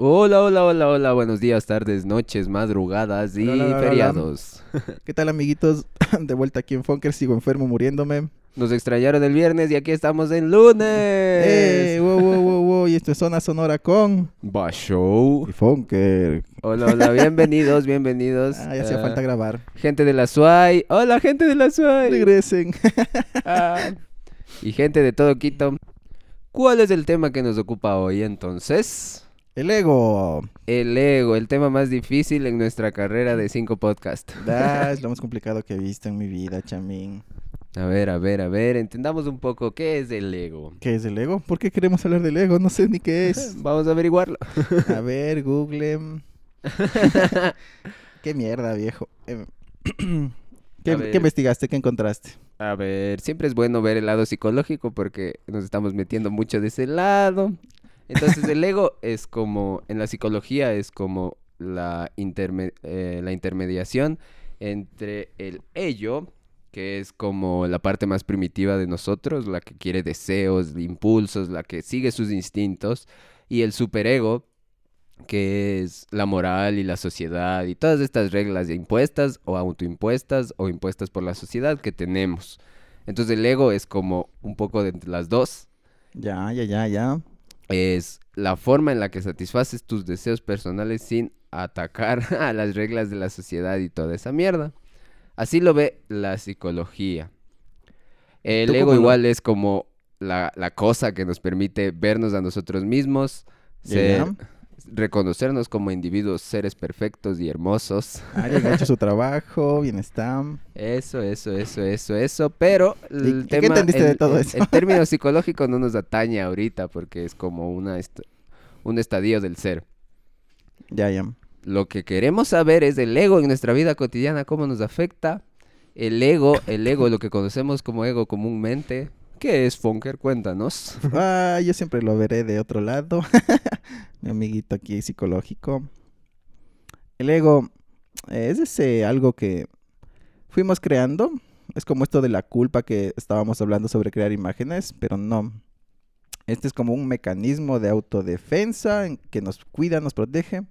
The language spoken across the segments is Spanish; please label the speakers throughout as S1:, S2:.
S1: Hola, hola, hola, hola, buenos días, tardes, noches, madrugadas y
S2: Hola, hola, hola, hola.
S1: feriados.
S2: ¿Qué tal, amiguitos? De vuelta aquí en Funker, sigo enfermo, muriéndome.
S1: Nos extrañaron el viernes y aquí estamos en lunes.
S2: ¡Eh! ¡Wow, wow, wow, wow! Y esto es Zona Sonora con...
S1: Va show.
S2: Y Funker.
S1: Hola, hola, bienvenidos, bienvenidos.
S2: Ah, ya hacía
S1: Ah,
S2: falta grabar.
S1: Gente de la SUAY. Hola, gente de la SUAY.
S2: Regresen.
S1: Ah. Y gente de todo Quito. ¿Cuál es el tema que nos ocupa hoy entonces?
S2: El ego.
S1: El ego, el tema más difícil en nuestra carrera de cinco podcasts.
S2: Ah, es lo más complicado que he visto en mi vida, chamín.
S1: A ver, a ver, a ver, entendamos un poco qué es el ego.
S2: ¿Qué es el ego? ¿Por qué queremos hablar del ego? No sé ni qué es.
S1: Vamos a averiguarlo.
S2: A ver, Google. ¿Qué mierda, viejo? Em, ¿Qué, qué investigaste? ¿Qué encontraste?
S1: A ver, siempre es bueno ver el lado psicológico porque nos estamos metiendo mucho de ese lado. Entonces el ego es como, en la psicología es como la, interme- eh, la intermediación entre el ello, que es como la parte más primitiva de nosotros, la que quiere deseos, impulsos, la que sigue sus instintos, y el superego, que es la moral y la sociedad y todas estas reglas impuestas o autoimpuestas o impuestas por la sociedad que tenemos. Entonces el ego es como un poco de entre las dos.
S2: Ya, ya, ya, ya.
S1: Es la forma en la que satisfaces tus deseos personales sin atacar a las reglas de la sociedad y toda esa mierda. Así lo ve la psicología. El
S2: ¿Tú
S1: ego igual es como la, la cosa que nos permite vernos a nosotros mismos, ser-. Reconocernos como individuos, seres perfectos y hermosos.
S2: Alguien ha hecho su trabajo, bienestar.
S1: Eso, eso, eso, eso, eso. Pero el
S2: qué
S1: tema,
S2: entendiste de
S1: el-
S2: todo
S1: el-
S2: eso?
S1: el término psicológico no nos atañe ahorita porque es como una est- un estadio del ser.
S2: Ya, ya.
S1: Lo que queremos saber es el ego en nuestra vida cotidiana, cómo nos afecta. El ego, el ego, lo que conocemos como ego comúnmente. ¿Qué es Funker? Cuéntanos.
S2: Ah, yo siempre lo veré de otro lado. Mi amiguito aquí psicológico. El ego es ese algo que fuimos creando. Es como esto de la culpa que estábamos hablando sobre crear imágenes, pero no. Este es como un mecanismo de autodefensa en que nos cuida, nos protege.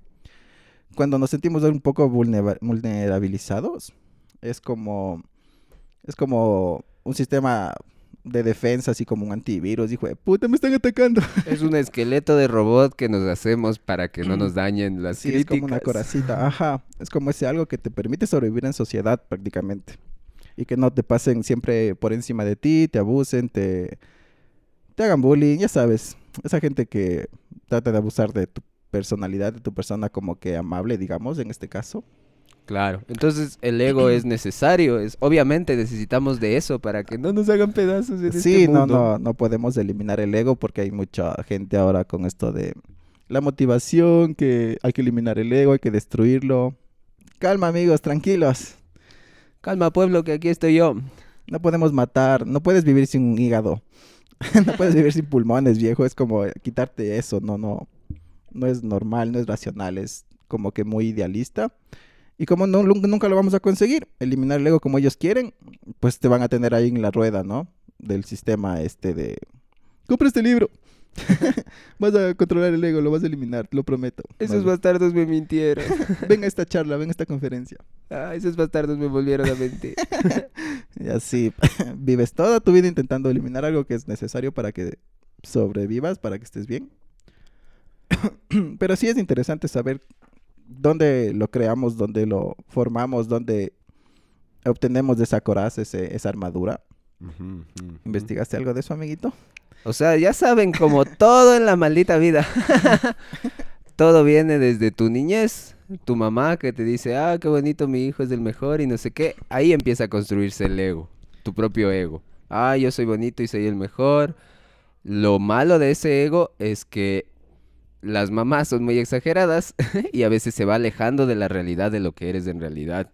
S2: Cuando nos sentimos un poco vulnera- vulnerabilizados, es como es como un sistema de defensa, así como un antivirus. Hijo de puta, me están atacando.
S1: es un esqueleto de robot que nos hacemos para que no nos dañen las
S2: Sí, es como una
S1: críticas.
S2: coracita. Ajá. Es como ese algo que te permite sobrevivir en sociedad prácticamente. Y que no te pasen siempre por encima de ti, te abusen, te, te hagan bullying, ya sabes. Esa gente que trata de abusar de tu personalidad, de tu persona como que amable, digamos, en este caso.
S1: Claro, entonces el ego es necesario, es obviamente necesitamos de eso para que no nos hagan pedazos en
S2: Sí,
S1: este
S2: no,
S1: mundo.
S2: no, no podemos eliminar el ego porque hay mucha gente ahora con esto de la motivación, que hay que eliminar el ego, hay que destruirlo. Calma, amigos, tranquilos.
S1: Calma, pueblo, que aquí estoy yo.
S2: No podemos matar, no puedes vivir sin un hígado. no puedes vivir sin pulmones, viejo. Es como quitarte eso, no, no. No es normal, no es racional, es como que muy idealista. Y como no, nun- nunca lo vamos a conseguir, eliminar el ego como ellos quieren, pues te van a tener ahí en la rueda, ¿no? Del sistema este de... Compra este libro. vas a controlar el ego, lo vas a eliminar, lo prometo.
S1: Esos
S2: Vas-
S1: bastardos me mintieron.
S2: Ven a esta charla, ven a esta conferencia.
S1: Ah, esos bastardos me volvieron a mentir.
S2: Y así vives toda tu vida intentando eliminar algo que es necesario para que sobrevivas, para que estés bien. Pero sí es interesante saber dónde lo creamos, dónde lo formamos, dónde obtenemos de esa coraza, ese- esa armadura. ¿Investigaste algo de eso, amiguito?
S1: O sea, ya saben, como todo en la maldita vida. todo viene desde tu niñez. Tu mamá que te dice, ah, qué bonito, mi hijo es el mejor y no sé qué. Ahí empieza a construirse el ego, tu propio ego. Ah, yo soy bonito y soy el mejor. Lo malo de ese ego es que las mamás son muy exageradas y a veces se va alejando de la realidad de lo que eres en realidad.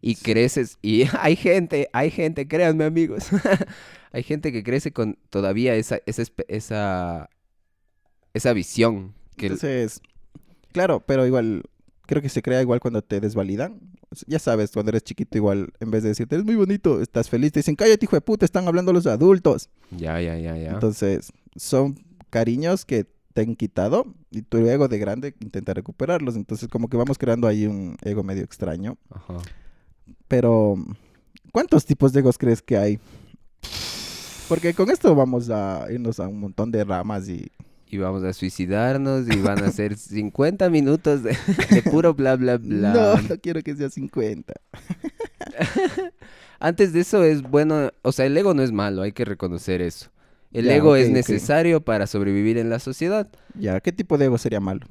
S1: Y creces, y hay gente, hay gente, créanme amigos, hay gente que crece con todavía esa, esa, esa, esa visión. Que
S2: Entonces, claro, pero igual, creo que se crea igual cuando te desvalidan. Ya sabes, cuando eres chiquito, igual, en vez de decirte, eres muy bonito, estás feliz, te dicen, cállate, hijo de puta, están hablando los adultos.
S1: Ya, ya, ya, ya.
S2: Entonces, son cariños que te han quitado y tu ego de grande intenta recuperarlos. Entonces como que vamos creando ahí un ego medio extraño.
S1: Ajá.
S2: Pero, ¿cuántos tipos de egos crees que hay? Porque con esto vamos a irnos a un montón de ramas y...
S1: Y vamos a suicidarnos y van a ser 50 minutos de, de puro bla, bla, bla.
S2: No, no quiero que sea 50.
S1: Antes de eso es bueno, o sea, el ego no es malo, hay que reconocer eso. El
S2: Ya,
S1: ego es necesario para sobrevivir en la sociedad.
S2: Ya, ¿qué tipo de ego sería malo?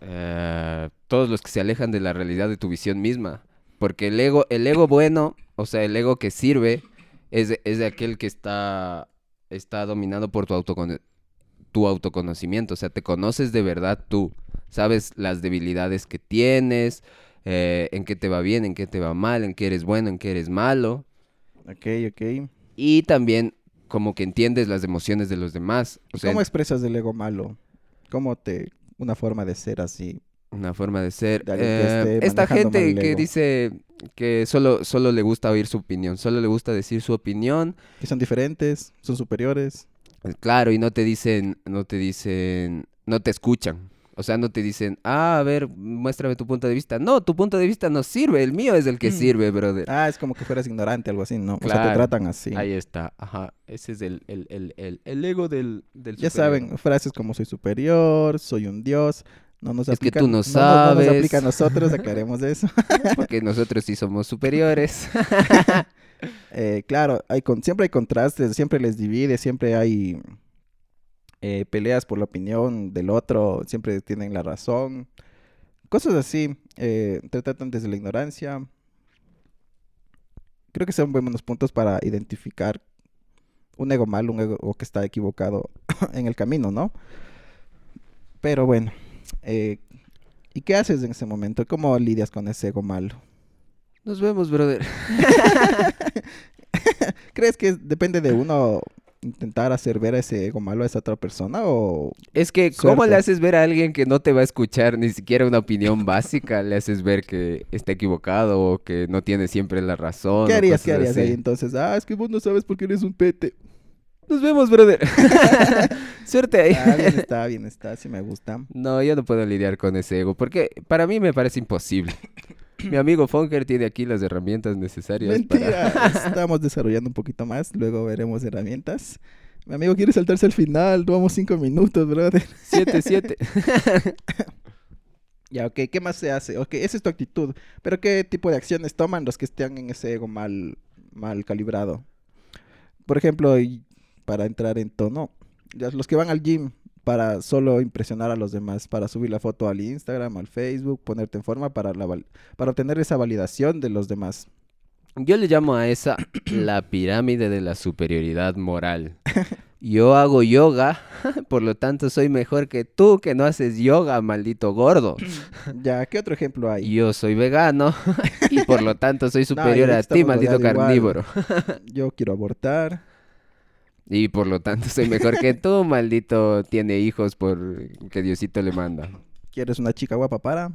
S1: Eh, todos los que se alejan de la realidad de tu visión misma. Porque el ego, el ego bueno, o sea, el ego que sirve, es, de- es de aquel que está, está dominado por tu, tu autoconocimiento. O sea, te conoces de verdad tú. Sabes las debilidades que tienes, eh, en qué te va bien, en qué te va mal, en qué eres bueno, en qué eres malo.
S2: Ok, ok.
S1: Y también como que entiendes las emociones de los demás. O sea,
S2: ¿Cómo expresas el ego malo? ¿Cómo te... una forma de ser así?
S1: Una forma de ser.
S2: De
S1: Eh, esta gente que dice que solo, solo le gusta oír su opinión, solo le gusta decir su opinión,
S2: Que son diferentes, son superiores.
S1: claro, y no te dicen, no te dicen, no te escuchan. O sea, no te dicen, ah, a ver, muéstrame tu punto de vista. No, tu punto de vista no sirve, el mío es el que
S2: Mm.
S1: sirve, brother.
S2: Ah, es como que fueras ignorante, algo así, ¿no? O sea, te
S1: Claro.
S2: tratan así.
S1: Ahí está, ajá. Ese es el, el, el, el, el ego del, del
S2: Ya
S1: superior.
S2: saben, frases como soy superior, soy un dios. No nos
S1: Es que tú no sabes.
S2: No, nos aplica a nosotros, aclaremos eso.
S1: Porque nosotros sí somos superiores.
S2: Eh, claro, hay con, siempre hay contrastes, siempre les divide, siempre hay eh, peleas por la opinión del otro, siempre tienen la razón. Cosas así, eh, tratan desde la ignorancia. Creo que son buenos puntos para identificar un ego malo, un ego que está equivocado en el camino, ¿no? Pero bueno, eh, ¿y qué haces en ese momento? ¿Cómo lidias con ese ego malo?
S1: Nos vemos, brother.
S2: ¿Crees que depende de uno intentar hacer ver a ese ego malo a esa otra persona o
S1: Es que, ¿cómo le haces ver a alguien que no te va a escuchar ni siquiera una opinión básica? Le haces ver que está equivocado o que no tiene siempre la razón.
S2: qué harías? ¿Qué harías
S1: así.
S2: ahí entonces? Ah, es que vos no sabes por qué eres un pete.
S1: Nos vemos, brother. Suerte ahí.
S2: Ah, bien está, bien está, sí me gusta.
S1: No, yo no puedo lidiar con ese ego porque para mí me parece imposible. Mi amigo Fonker tiene aquí las herramientas necesarias
S2: Mentira,
S1: para...
S2: estamos desarrollando un poquito más, luego veremos herramientas. Mi amigo quiere saltarse al final, tomamos cinco minutos, brother.
S1: 7-7.
S2: Ya, ok, ¿qué más se hace? Ok, esa es tu actitud, pero ¿qué tipo de acciones toman los que están en ese ego mal, mal calibrado? Por ejemplo, para entrar en tono, los que van al gym para solo impresionar a los demás, para subir la foto al Instagram, al Facebook, ponerte en forma para, la para obtener esa validación de los demás.
S1: Yo le llamo a esa la pirámide de la superioridad moral. Yo hago yoga, por lo tanto soy mejor que tú que no haces yoga, maldito gordo.
S2: Ya, ¿qué otro ejemplo hay?
S1: Yo soy vegano y por lo tanto soy superior a ti, maldito
S2: igual.
S1: carnívoro.
S2: Yo quiero abortar.
S1: Y por lo tanto soy mejor que tú, maldito tiene hijos por que Diosito le manda.
S2: ¿Quieres una chica guapa para?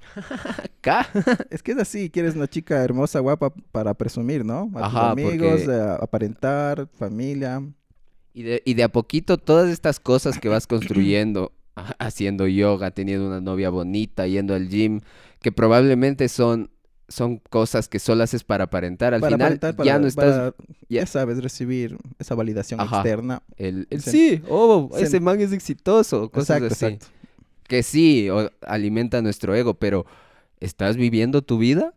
S1: Acá.
S2: Es que es así, quieres una chica hermosa, guapa para presumir, ¿no? A
S1: Ajá,
S2: tus amigos,
S1: porque-
S2: eh, aparentar, familia.
S1: Y de, y de a poquito todas estas cosas que vas construyendo, ha- haciendo yoga, teniendo una novia bonita, yendo al gym, que probablemente son, son cosas que solo haces para aparentar. Al
S2: para
S1: final
S2: aparentar,
S1: ya
S2: para-
S1: no estás...
S2: para,
S1: ya-
S2: ya sabes, recibir esa validación
S1: Ajá.
S2: externa.
S1: El, sí, oh, ese man es exitoso, cosas
S2: Exacto,
S1: así.
S2: exacto.
S1: Que sí, o- alimenta nuestro ego, pero ¿estás viviendo tu vida?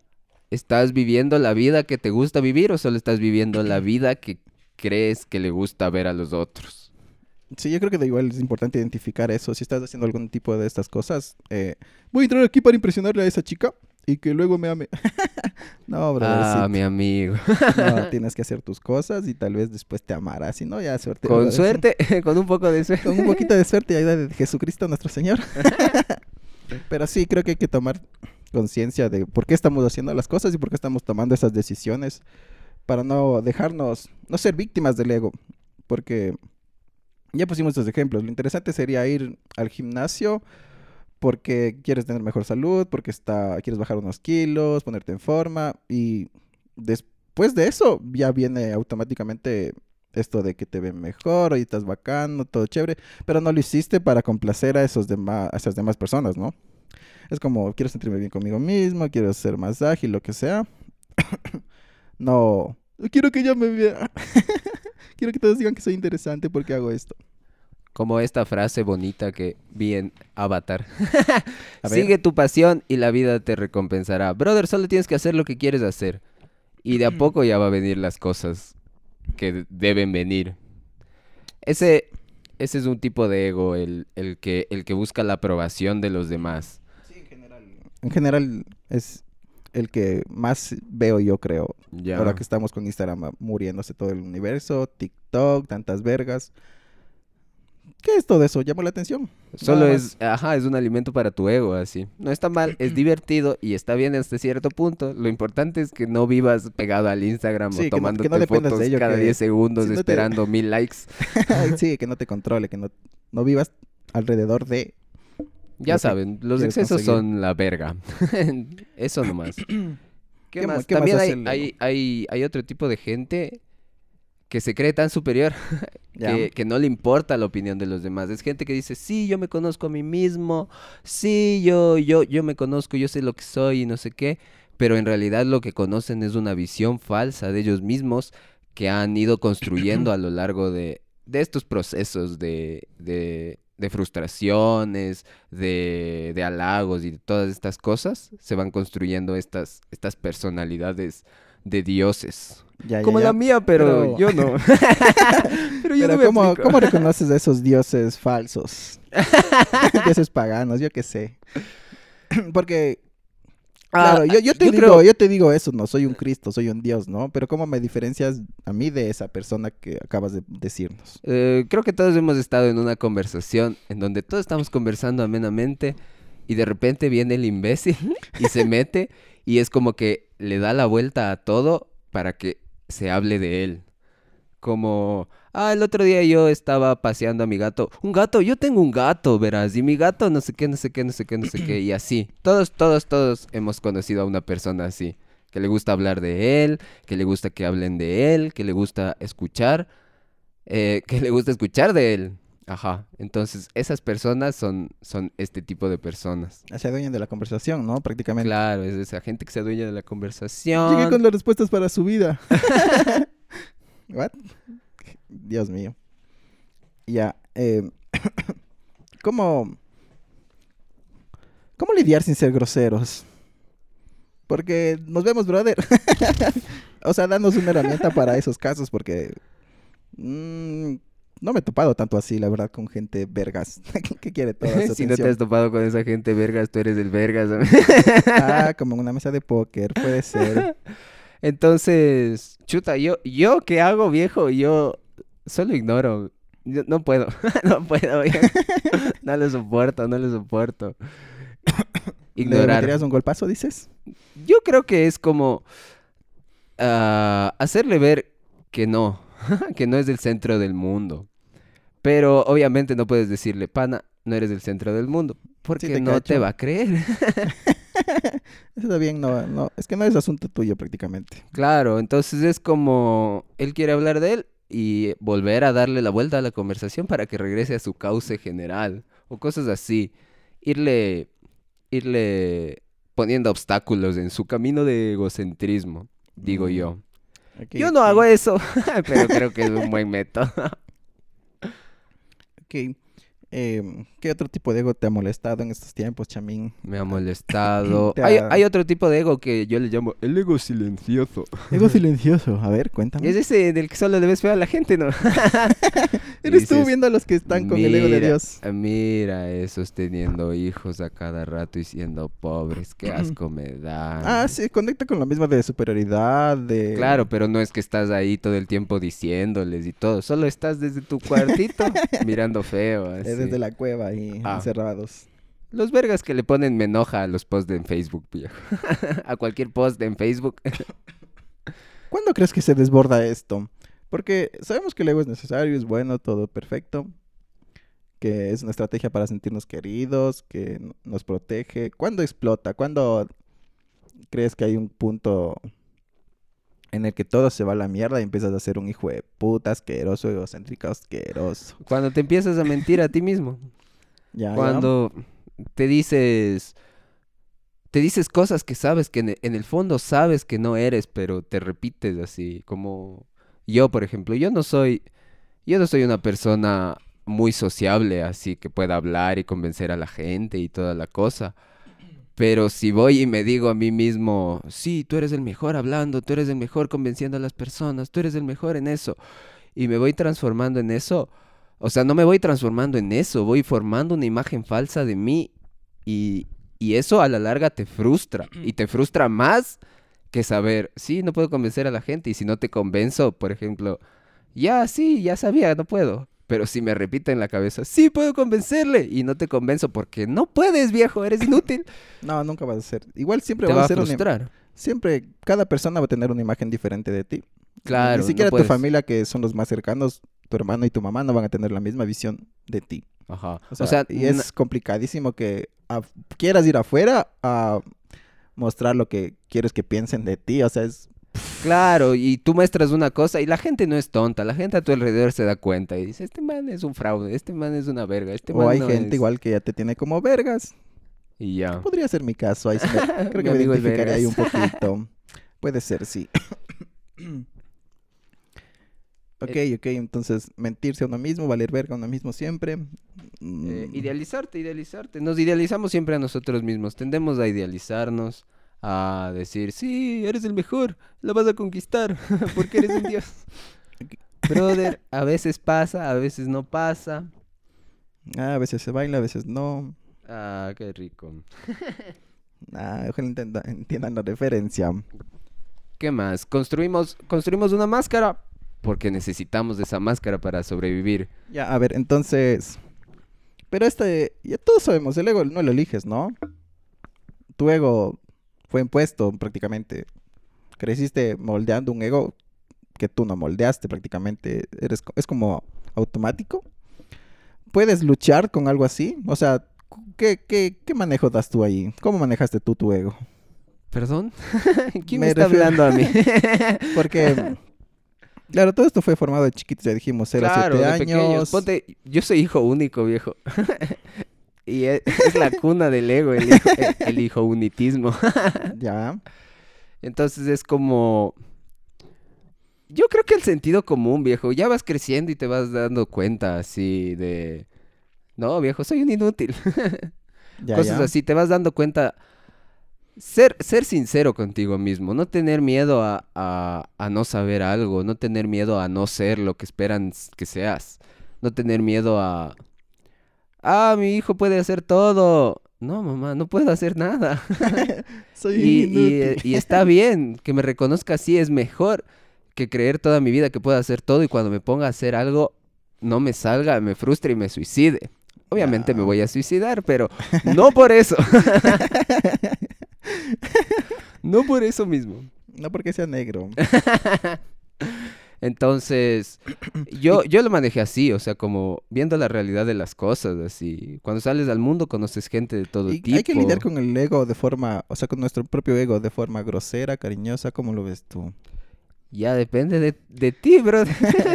S1: ¿Estás viviendo la vida que te gusta vivir o solo estás viviendo la vida que crees que le gusta ver a los otros?
S2: Sí, yo creo que da igual es importante identificar eso. Si estás haciendo algún tipo de estas cosas, eh, voy a entrar aquí para impresionarle a esa chica y que luego me ame. no,
S1: Ah,
S2: brothercito.
S1: mi amigo.
S2: No, tienes que hacer tus cosas y tal vez después te amará. Si no, ya suerte.
S1: Con
S2: brother.
S1: suerte, con un poco de suerte.
S2: Con un poquito de suerte y ayuda de Jesucristo nuestro Señor. Pero sí, creo que hay que tomar conciencia de por qué estamos haciendo las cosas y por qué estamos tomando esas decisiones para no dejarnos, no ser víctimas del ego. Porque ya pusimos estos ejemplos. Lo interesante sería ir al gimnasio porque quieres tener mejor salud, porque está, quieres bajar unos kilos, ponerte en forma y después de eso ya viene automáticamente esto de que te ven mejor, hoy estás bacano, todo chévere, pero no lo hiciste para complacer a, esos demás, a esas demás personas, ¿no? Es como, quiero sentirme bien conmigo mismo, quiero ser más ágil, lo que sea. no, quiero que ya me vea. quiero que todos digan que soy interesante porque hago esto.
S1: Como esta frase bonita que vi en Avatar. Sigue tu pasión y la vida te recompensará. Brother, solo tienes que hacer lo que quieres hacer. Y de a poco ya va a venir las cosas que deben venir. Ese, ese es un tipo de ego, el, el, que, el que busca la aprobación de los demás.
S2: Sí, en general. En general es el que más veo yo creo. Ahora que estamos con Instagram muriéndose todo el universo, TikTok, tantas vergas. ¿Qué es todo eso? ¿Llamó la atención?
S1: Solo es, ajá, es un alimento para tu ego, así. No está mal, es divertido y está bien hasta cierto punto. Lo importante es que no vivas pegado al Instagram o tomándote fotos cada 10 segundos esperando mil likes.
S2: sí, que no te controle, que no, no vivas alrededor de...
S1: Ya saben, los excesos son la verga. eso nomás. ¿Qué, más? También hay, hay, hay, hay otro tipo de gente que se cree tan superior que, no le importa la opinión de los demás. Es gente que dice, sí, yo me conozco a mí mismo, sí, yo, yo, yo me conozco, yo sé lo que soy y no sé qué, pero en realidad lo que conocen es una visión falsa de ellos mismos que han ido construyendo a lo largo de, estos procesos de, de, frustraciones, de, de, halagos y de todas estas cosas, se van construyendo estas, estas personalidades de dioses como la mía, pero, yo no.
S2: pero yo no me ¿cómo, ¿cómo, reconoces a esos dioses falsos? dioses paganos, yo qué sé. Porque, ah, claro, yo, te digo, yo te digo eso, no soy un Cristo, soy un Dios, ¿no? Pero ¿cómo me diferencias a mí de esa persona que acabas de decirnos?
S1: Eh, creo que todos hemos estado en una conversación en donde todos estamos conversando amenamente y de repente viene el imbécil y se mete y es como que le da la vuelta a todo para que se hable de él. Como, ah, el otro día yo estaba paseando a mi gato. Un gato, yo tengo un gato, verás. Y mi gato no sé qué, no sé qué, no sé qué, no sé qué. Y así. Todos, todos, todos hemos conocido a una persona así. Que le gusta hablar de él, que le gusta que hablen de él, que le gusta escuchar, eh, que le gusta escuchar de él. Ajá. Entonces, esas personas son, son este tipo de personas.
S2: Se adueñan de la conversación, ¿no? Prácticamente.
S1: Claro, es esa gente que se adueña de la conversación.
S2: Llegué con las respuestas para su vida. ¿What? Dios mío. Ya. Eh, ¿Cómo. ¿Cómo lidiar sin ser groseros? Porque nos vemos, brother. o sea, danos una herramienta para esos casos, porque. Mmm, no me he topado tanto así, la verdad, con gente vergas. ¿Qué quiere todo esa
S1: Si no te has topado con esa gente vergas, tú eres el vergas.
S2: ah, como en una mesa de póker, puede ser.
S1: Entonces, chuta, yo, yo ¿qué hago, viejo? Yo solo ignoro. no puedo, no puedo. no lo soporto, no lo soporto.
S2: Ignorar. ¿Le un golpazo, dices?
S1: Yo creo que es como ah, hacerle ver que no, que no es el centro del mundo. Pero obviamente no puedes decirle, pana, no eres el centro del mundo, porque no te va a creer.
S2: Eso está bien, no, no, es que no es asunto tuyo prácticamente.
S1: Claro, entonces es como él quiere hablar de él y volver a darle la vuelta a la conversación para que regrese a su cauce general o cosas así. Irle, irle poniendo obstáculos en su camino de egocentrismo, digo yo. yo no hago eso, pero creo que es un buen método.
S2: Em, ¿Qué otro tipo de ego te ha molestado en estos tiempos, Chamín?
S1: Me ha molestado. hay, otro tipo de ego que yo le llamo el ego silencioso.
S2: Ego silencioso, a ver, cuéntame.
S1: Es ese del que solo debes ver a la gente, ¿no?
S2: Eres tú viendo a los que están con el ego de Dios.
S1: Mira, esos teniendo hijos a cada rato y siendo pobres, qué asco me da.
S2: Ah, sí, conecta con la misma de superioridad, de...
S1: Claro, pero no es que estás ahí todo el tiempo diciéndoles y todo, solo estás desde tu cuartito mirando feo. Así
S2: desde la cueva ahí ah. encerrados.
S1: Los vergas que le ponen me enoja a los posts en Facebook, viejo. a cualquier post en Facebook.
S2: ¿Cuándo crees que se desborda esto? Porque sabemos que el ego es necesario, es bueno, todo perfecto. Que es una estrategia para sentirnos queridos, que nos protege. ¿Cuándo explota? ¿Cuándo crees que hay un punto en el que todo se va a la mierda y empiezas a ser un hijo de puta asqueroso, egocéntrico, asqueroso.
S1: Cuando te empiezas a mentir a ti mismo.
S2: Ya, ya.
S1: Cuando te dices te dices cosas que sabes que en el fondo sabes que no eres, pero te repites así, como yo, por ejemplo, yo no soy yo no soy una persona muy sociable, así que pueda hablar y convencer a la gente y toda la cosa. Pero si voy y me digo a mí mismo, sí, tú eres el mejor hablando, tú eres el mejor convenciendo a las personas, tú eres el mejor en eso, y me voy transformando en eso, o sea, no me voy transformando en eso, voy formando una imagen falsa de mí y, y eso a la larga te frustra y te frustra más que saber, sí, no puedo convencer a la gente y si no te convenzo, por ejemplo, ya, sí, ya sabía, no puedo. Pero si me repite en la cabeza, sí puedo convencerle y no te convenzo porque no puedes, viejo, eres inútil,
S2: No, nunca vas a ser. Igual siempre
S1: te va
S2: a ser una-
S1: frustrar.
S2: Siempre, cada persona va a tener una imagen diferente de ti.
S1: Claro,
S2: Ni siquiera
S1: no
S2: tu familia, que son los más cercanos, tu hermano y tu mamá, no van a tener la misma visión de ti.
S1: Ajá.
S2: O sea, y es complicadísimo que quieras ir afuera a mostrar lo que quieres que piensen de ti. O sea, es...
S1: Claro, y tú muestras una cosa y la gente no es tonta, la gente a tu alrededor se da cuenta y dice, este man es un fraude, este man es una verga, este man
S2: o hay
S1: no
S2: gente
S1: es-".
S2: igual que ya te tiene como vergas.
S1: Y ya.
S2: Podría ser mi caso. Ahí sí me- creo que me identificaría ahí un poquito. Puede ser, sí. ok, ok. Entonces, mentirse a uno mismo, valer verga a uno mismo siempre. Mm,
S1: Eh, idealizarte, idealizarte. Nos idealizamos siempre a nosotros mismos. Tendemos a idealizarnos, a decir, sí, eres el mejor, la vas a conquistar, porque eres un dios. Brother, a veces pasa, a veces no pasa.
S2: ah, a veces se baila, a veces no.
S1: Ah, qué rico.
S2: Ah, ojalá entenda- entiendan la referencia.
S1: ¿Qué más? Construimos, construimos una máscara porque necesitamos de esa máscara para sobrevivir.
S2: Ya, a ver, entonces. Pero este, ya todos sabemos, el ego no lo eliges, ¿no? Tu ego fue impuesto prácticamente. Creciste moldeando un ego que tú no moldeaste prácticamente. Eres, es como automático. ¿Puedes luchar con algo así? O sea, ¿qué, qué, qué manejo das tú ahí? ¿Cómo manejaste tú tu ego?
S1: ¿Perdón? ¿Quién
S2: Me
S1: me está
S2: refiero-
S1: hablando a mí?
S2: Porque, claro, todo esto fue formado de chiquitos, ya dijimos, 0 a
S1: claro,
S2: 7
S1: de
S2: años.
S1: pequeños. Ponte, yo soy hijo único, viejo. y es, es la cuna del ego, el hijo, el- el hijo unitismo.
S2: Ya.
S1: Entonces es como... Yo creo que el sentido común, viejo, ya vas creciendo y te vas dando cuenta así de... No, viejo, soy un inútil.
S2: Ya,
S1: Cosas
S2: ya.
S1: así, te vas dando cuenta. Ser, ser sincero contigo mismo, no tener miedo a, a, a no saber algo, no tener miedo a no ser lo que esperan que seas, no tener miedo a... Ah, mi hijo puede hacer todo. No, mamá, no puedo hacer nada.
S2: Soy
S1: y, y, eh, y está bien, que me reconozca así es mejor que creer toda mi vida que puedo hacer todo y cuando me ponga a hacer algo no me salga, me frustre y me suicide. Obviamente me voy a suicidar, pero no por eso. no por eso mismo.
S2: No porque sea negro.
S1: Entonces, yo, yo lo manejé así, o sea, como viendo la realidad de las cosas, así. Cuando sales al mundo conoces gente de todo
S2: Y
S1: tipo.
S2: hay que lidiar con el ego de forma, o sea, con nuestro propio ego de forma grosera, cariñosa, ¿cómo lo ves tú?
S1: Ya depende de, de ti, bro.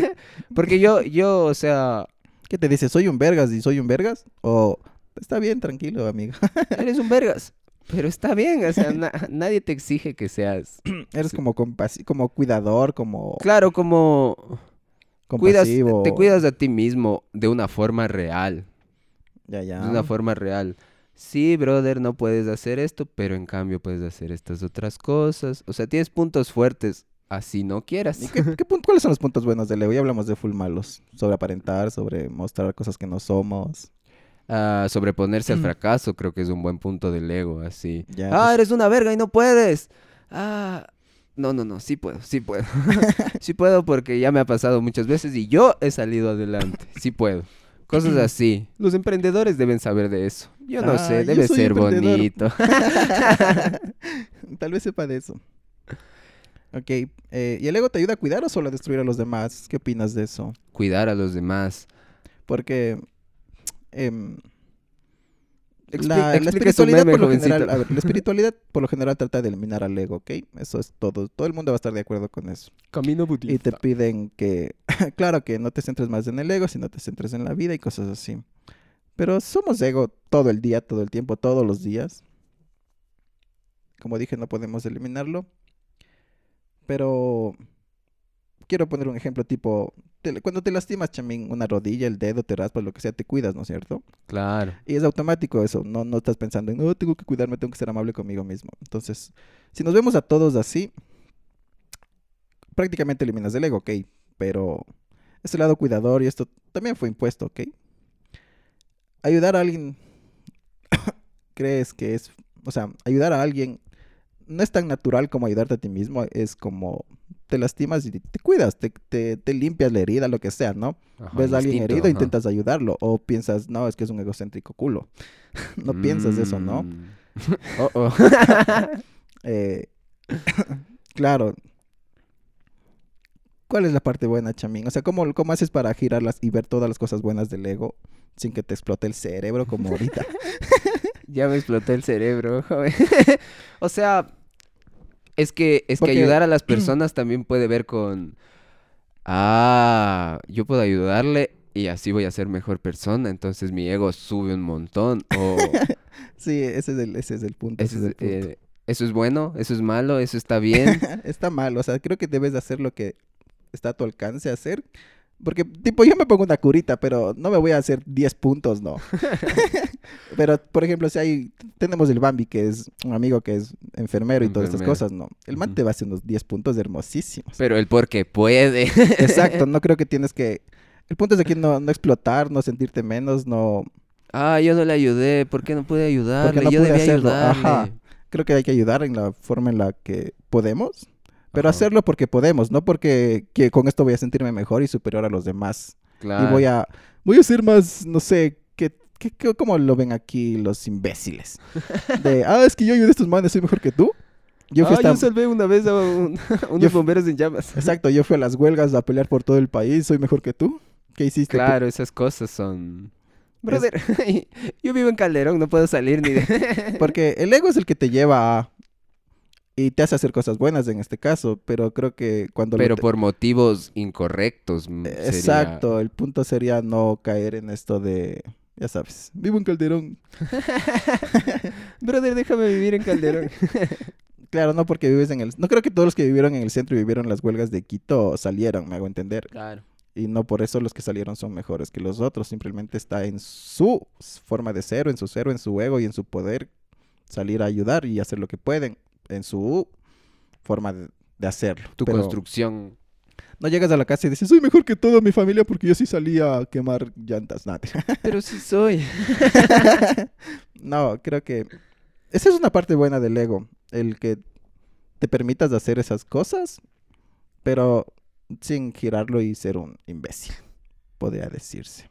S1: Porque yo, yo, o sea,
S2: ¿Qué te dice? ¿Soy un vergas y soy un vergas? O está bien, tranquilo, amigo.
S1: eres un vergas. Pero está bien, o sea, na- nadie te exige que seas.
S2: Eres como como cuidador, como
S1: Claro, como cuidas,
S2: compasivo.
S1: te cuidas a ti mismo de una forma real.
S2: Ya, ya.
S1: De una forma real. Sí, brother, no puedes hacer esto, pero en cambio puedes hacer estas otras cosas. O sea, tienes puntos fuertes, así no quieras.
S2: ¿Y qué, qué ¿Cuáles son los puntos buenos del ego? Ya hablamos de full malos. Sobre aparentar, sobre mostrar cosas que no somos.
S1: Ah, sobreponerse al
S2: Mm.
S1: fracaso creo que es un buen punto del ego, así. Ah,
S2: pues-
S1: eres una verga y no puedes. Ah, no, no, no, sí puedo, sí puedo. sí puedo porque ya me ha pasado muchas veces y yo he salido adelante. Sí puedo. Cosas así. Los emprendedores deben saber de eso. Yo no
S2: Ah,
S1: sé, debe ser bonito.
S2: Tal vez sepa de eso. Ok. eh, ¿Y el ego te ayuda a cuidar o solo a destruir a los demás? ¿Qué opinas de eso?
S1: Cuidar a los demás.
S2: Porque em,
S1: Expli-
S2: La, espiritualidad
S1: meme,
S2: por lo general, a ver, la espiritualidad por lo general trata de eliminar al ego, ¿ok? Eso es todo. Todo el mundo va a estar de acuerdo con eso.
S1: Camino budista.
S2: Y te piden que, claro, que no te centres más en el ego, sino te centres en la vida y cosas así. Pero somos ego todo el día, todo el tiempo, todos los días. Como dije, no podemos eliminarlo. Pero quiero poner un ejemplo tipo, te- cuando te lastimas, chamín, una rodilla, el dedo, te raspas, lo que sea, te cuidas, ¿no es cierto?
S1: Claro.
S2: Y es automático eso, no, no estás pensando en, no, tengo que cuidarme, tengo que ser amable conmigo mismo. Entonces, si nos vemos a todos así, prácticamente eliminas el ego, ok, pero ese lado cuidador y esto también fue impuesto, ok. Ayudar a alguien, crees que es, o sea, ayudar a alguien no es tan natural como ayudarte a ti mismo, es como te lastimas y te cuidas, te, te, te limpias la herida, lo que sea, ¿no?
S1: Ajá,
S2: ves a alguien herido,
S1: ajá.
S2: intentas ayudarlo. O piensas, no, es que es un egocéntrico culo. no piensas eso, ¿no?
S1: Oh, oh.
S2: Eh, claro. ¿Cuál es la parte buena, Chamín? O sea, ¿cómo, ¿cómo haces para girarlas y ver todas las cosas buenas del ego sin que te explote el cerebro como ahorita?
S1: Ya me exploté el cerebro, joven. o sea, es que, es
S2: Porque-
S1: que ayudar a las personas también puede ver con. Ah, yo puedo ayudarle y así voy a ser mejor persona. Entonces mi ego sube un montón. O
S2: sí, ese es el, ese es el punto. ese
S1: eso,
S2: es
S1: es,
S2: el punto.
S1: eh, eso es bueno, eso es malo, eso está bien.
S2: Está mal, o sea, creo que debes de hacer lo que está a tu alcance hacer. Porque, tipo, yo me pongo una curita, pero no me voy a hacer 10 puntos, no. pero, por ejemplo, si hay, tenemos el Bambi, que es un amigo que es enfermero y todas estas cosas, no. El man te va a hacer unos 10 puntos hermosísimos.
S1: Pero el porque puede.
S2: Exacto, no creo que tienes que... El punto es aquí no, no explotar, no sentirte menos, no...
S1: Ah, yo no le ayudé, ¿por qué no pude ayudarle?
S2: no
S1: yo
S2: pude hacerlo,
S1: ayudarle.
S2: ajá. Creo que hay que ayudar en la forma en la que podemos, pero
S1: Ajá.
S2: hacerlo porque podemos, no porque que con esto voy a sentirme mejor y superior a los demás.
S1: Claro.
S2: Y voy a, voy a ser más, no sé, ¿qué, qué, qué- cómo lo ven aquí los imbéciles? De, ah, es que yo ayudé a estos manes, soy mejor que tú. Yo fui
S1: ah,
S2: hasta-
S1: yo salvé una vez a, un- a unos
S2: Yo
S1: bomberos en llamas.
S2: Exacto, yo fui a las huelgas a pelear por todo el país, soy mejor que tú. ¿Qué hiciste? tú?
S1: Claro, esas cosas son... Brother, yo vivo en Calderón, no puedo salir ni de...
S2: Porque el ego es el que te lleva a... Y te hace hacer cosas buenas en este caso, pero creo que cuando... lo
S1: Pero
S2: te-
S1: por motivos incorrectos. mm, sería-
S2: Exacto, el punto sería no caer en esto de... Ya sabes, vivo en Calderón.
S1: Brother, déjame vivir en Calderón.
S2: Claro, no porque vives en el... No creo que todos los que vivieron en el centro y vivieron las huelgas de Quito salieron, me hago entender.
S1: claro.
S2: Y no por eso los que salieron son mejores que los otros. Simplemente está en su forma de ser, en su ser, o en su ego y en su poder salir a ayudar y hacer lo que pueden. En su forma de, de hacerlo.
S1: Tu
S2: Pero
S1: construcción.
S2: no llegas a la casa y dices, soy mejor que toda mi familia porque yo sí salía a quemar llantas. Nada.
S1: Pero sí soy.
S2: no, creo que esa es una parte buena del ego. El que te permitas hacer esas cosas, pero sin girarlo y ser un imbécil, podría decirse.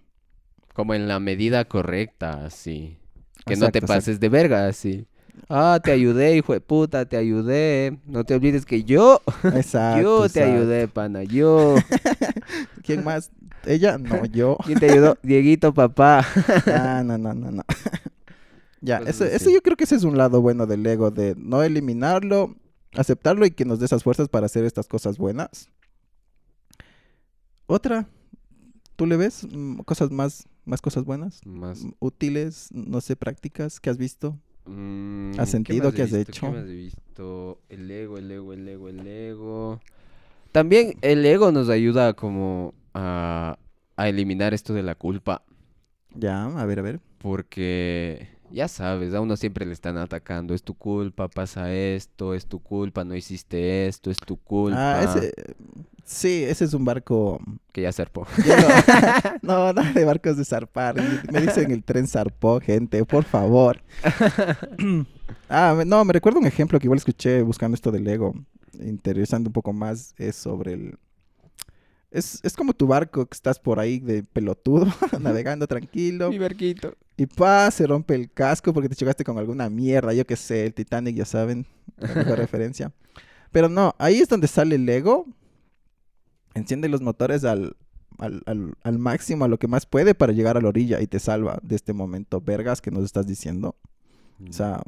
S1: Como en la medida correcta, así. Que no te
S2: exacto.
S1: pases de verga, así. Ah, te ayudé, hijo de puta, te ayudé. No te olvides que yo,
S2: Exacto.
S1: yo te
S2: exacto.
S1: ayudé, pana, yo.
S2: ¿Quién más? ¿Ella? No, yo.
S1: ¿Quién te ayudó? Dieguito, papá.
S2: Ah, no, no, no, no. ya, ese
S1: así.
S2: yo creo que ese es un lado bueno del ego, de no eliminarlo, aceptarlo y que nos dé esas fuerzas para hacer estas cosas buenas. Otra, ¿tú le ves mm, cosas más, más cosas buenas?
S1: Más.
S2: Mm, Útiles, no sé, prácticas que has visto.
S1: Mm,
S2: ¿Has sentido
S1: más he
S2: has
S1: visto?
S2: hecho?
S1: ¿Qué más he visto? El ego, el ego, el ego, el ego. También el ego nos ayuda como a, a eliminar esto de la culpa.
S2: Ya, a ver, a ver.
S1: Porque ya sabes, a uno siempre le están atacando. Es tu culpa, pasa esto, es tu culpa, no hiciste esto, es tu culpa.
S2: Ah, ese, sí, ese es un barco
S1: Que ya zarpó.
S2: No, no, nada de barcos de zarpar. Me dicen el tren zarpó, gente, por favor. ah, no, me recuerdo un ejemplo que igual escuché buscando esto del ego, interesando un poco más, es sobre el... Es, es como tu barco que estás por ahí de pelotudo, navegando tranquilo,
S1: Mi barquito.
S2: y pa, se rompe el casco porque te chocaste con alguna mierda, yo qué sé, el Titanic, ya saben, la mejor referencia. Pero no, ahí es donde sale el ego, enciende los motores al al, al, al máximo, a lo que más puede para llegar a la orilla y te salva de este momento, vergas, que nos estás diciendo. O sea,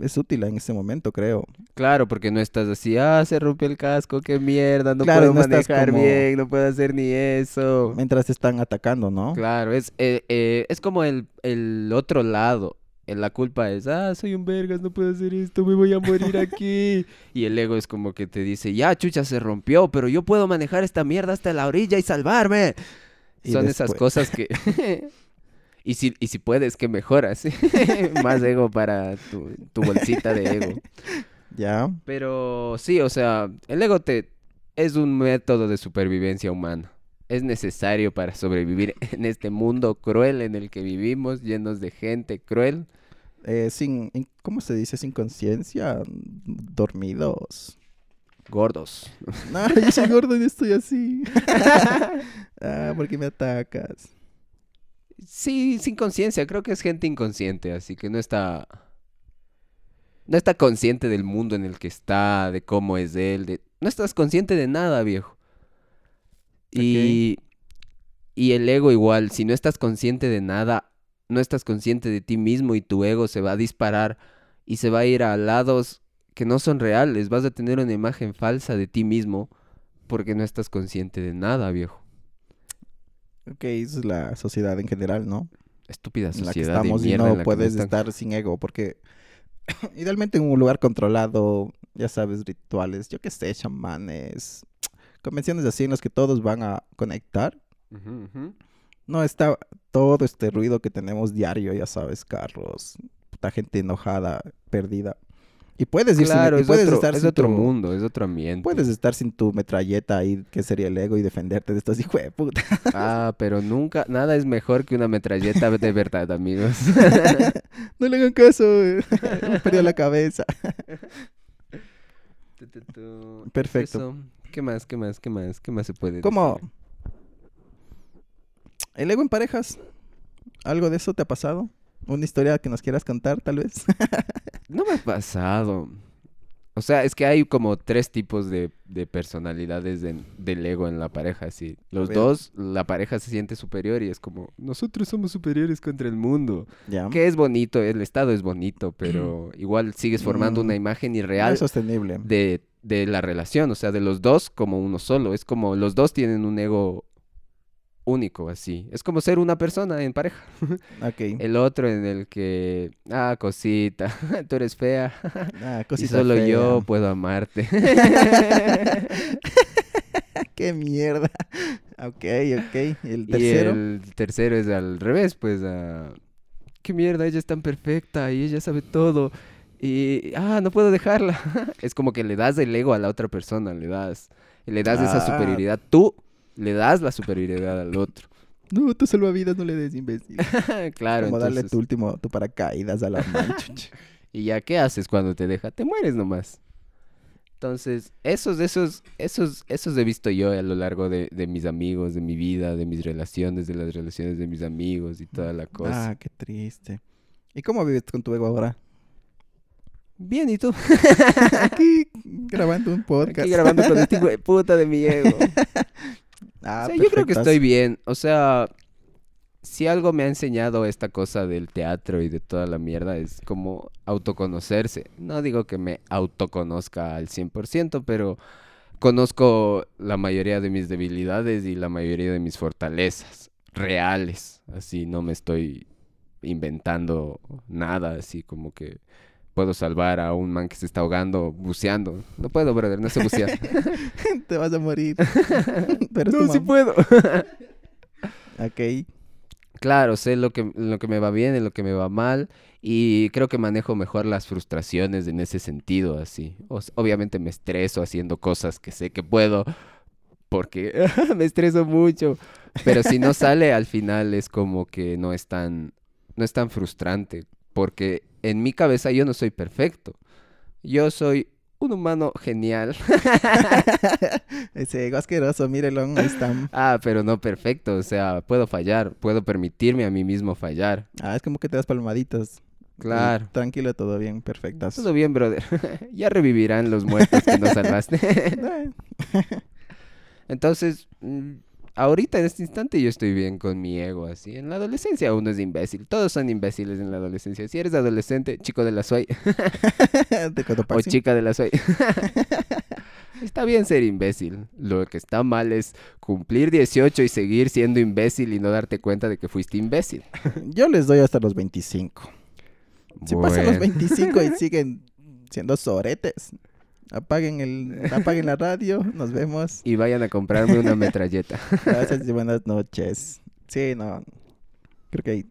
S2: es útil en ese momento, creo.
S1: Claro, porque no estás así, ah, se rompió el casco, qué mierda, no
S2: Claro,
S1: puedo
S2: no
S1: manejar
S2: como-
S1: bien, no puedo hacer ni eso.
S2: Mientras te están atacando, ¿no?
S1: Claro, es, eh, eh, es como el, el otro lado. La culpa es, ah, soy un vergas, no puedo hacer esto, me voy a morir aquí. y el ego es como que te dice, ya, chucha, se rompió, pero yo puedo manejar esta mierda hasta la orilla y salvarme.
S2: Y
S1: Son esas cosas que... y, si, y si puedes, que mejoras. Más ego para tu, tu bolsita de ego.
S2: Ya.
S1: Pero sí, o sea, el ego te es un método de supervivencia humana. Es necesario para sobrevivir en este mundo cruel en el que vivimos, llenos de gente cruel.
S2: Eh, sin, in- ¿cómo se dice? Sin conciencia, dormidos.
S1: Gordos.
S2: No, yo soy gordo y estoy así. ah, ¿por qué me atacas?
S1: Sí, sin conciencia, creo que es gente inconsciente, así que no está no está consciente del mundo en el que está, de cómo es él, de no estás consciente de nada, viejo. Y y el ego igual, si no estás consciente de nada, no estás consciente de ti mismo y tu ego se va a disparar y se va a ir a lados que no son reales, vas a tener una imagen falsa de ti mismo porque no estás consciente de nada, viejo.
S2: Ok, esa es la sociedad en general, ¿no?
S1: Estúpida
S2: en la que
S1: sociedad de
S2: estamos y no
S1: que
S2: puedes
S1: están.
S2: estar sin ego porque idealmente en un lugar controlado, ya sabes, rituales, yo qué sé, chamanes, convenciones así en las que todos van a conectar. No está todo este ruido que tenemos diario, ya sabes, carros, puta gente enojada, perdida. Y puedes ir sin-
S1: Claro,
S2: y
S1: es,
S2: puedes
S1: otro,
S2: estar
S1: es
S2: sin
S1: otro
S2: tu-
S1: mundo, es otro ambiente.
S2: Puedes estar sin tu metralleta ahí, que sería el ego, y defenderte de estos hijos de puta.
S1: Ah, pero nunca, nada es mejor que una metralleta de verdad, amigos.
S2: no le hagan caso, me perdió la cabeza. Perfecto.
S1: Eso. ¿Qué más, qué más, qué más, qué más se puede
S2: ¿Cómo?
S1: decir?
S2: ¿El ego en parejas? ¿Algo de eso te ha pasado? ¿Una historia que nos quieras contar, tal vez?
S1: No me ha pasado. O sea, es que hay como tres tipos de, de personalidades de- del ego en la pareja, así. Los dos, la pareja se siente superior y es como, nosotros somos superiores contra el mundo.
S2: ya.
S1: Que es bonito, el estado es bonito, pero igual sigues formando una
S2: Mm,
S1: imagen irreal
S2: sostenible.
S1: de, de la relación, o sea, de los dos como uno solo. Es como los dos tienen un ego único, así. Es como ser una persona en pareja.
S2: Ok.
S1: El otro en el que, ah, cosita, tú eres fea
S2: Ah,
S1: y solo
S2: fea.
S1: yo puedo amarte.
S2: ¡Qué mierda! Ok, ok. ¿El
S1: y
S2: tercero?
S1: el tercero es al revés, pues, qué mierda, ella es tan perfecta y ella sabe todo. Y, ah, no puedo dejarla. es como que le das el ego a la otra persona, le das, le das esa
S2: Ah.
S1: superioridad. Tú le das la superioridad al otro.
S2: No, tu salvavidas no le des, imbécil.
S1: claro,
S2: Como darle
S1: entonces-
S2: tu último, tu paracaídas a la mancha.
S1: ¿Y ya qué haces cuando te deja? Te mueres nomás. Entonces, esos, esos, esos, esos he visto yo a lo largo de, de mis amigos, de mi vida, de mis relaciones, de las relaciones de mis amigos y toda la cosa.
S2: ah, qué triste. ¿Y cómo vives con tu ego ahora?
S1: Bien, ¿y tú?
S2: Aquí grabando un podcast.
S1: Aquí grabando con este puta de mi ego.
S2: Ah,
S1: o sea, yo creo que estoy bien. O sea, si algo me ha enseñado esta cosa del teatro y de toda la mierda es como autoconocerse. No digo que me autoconozca al 100%, pero conozco la mayoría de mis debilidades y la mayoría de mis fortalezas reales. Así no me estoy inventando nada, así como que puedo salvar a un man que se está ahogando buceando. No puedo, brother, no sé bucear.
S2: Te vas a morir. Pero
S1: no, sí puedo.
S2: Ok.
S1: Claro, sé lo que, lo que me va bien y lo que me va mal y creo que manejo mejor las frustraciones en ese sentido, así. O obviamente me estreso haciendo cosas que sé que puedo porque me estreso mucho, pero si no sale al final es como que no es tan, no es tan frustrante porque en mi cabeza yo no soy perfecto. Yo soy un humano genial.
S2: Ese ego asqueroso, mírelo, ahí está.
S1: ah, pero no perfecto, o sea, puedo fallar, puedo permitirme a mí mismo fallar.
S2: Ah, es como que te das palmaditas.
S1: Claro.
S2: Y Tranquilo, todo bien, perfectas.
S1: Todo bien, brother. ya revivirán los muertos que no salvaste. Entonces, mm, ahorita en este instante yo estoy bien con mi ego, así. En la adolescencia uno es imbécil. Todos son imbéciles en la adolescencia. Si eres adolescente, chico de la SOY o chica de la SOY. está bien ser imbécil. Lo que está mal es cumplir 18 y seguir siendo imbécil y no darte cuenta de que fuiste imbécil.
S2: Yo les doy hasta los 25. Si pasan los
S1: Bueno.
S2: 25 y siguen siendo soretes, apaguen, el, apaguen la radio, nos vemos.
S1: Y vayan a comprarme una metralleta.
S2: Gracias y buenas noches. Sí, no. Creo que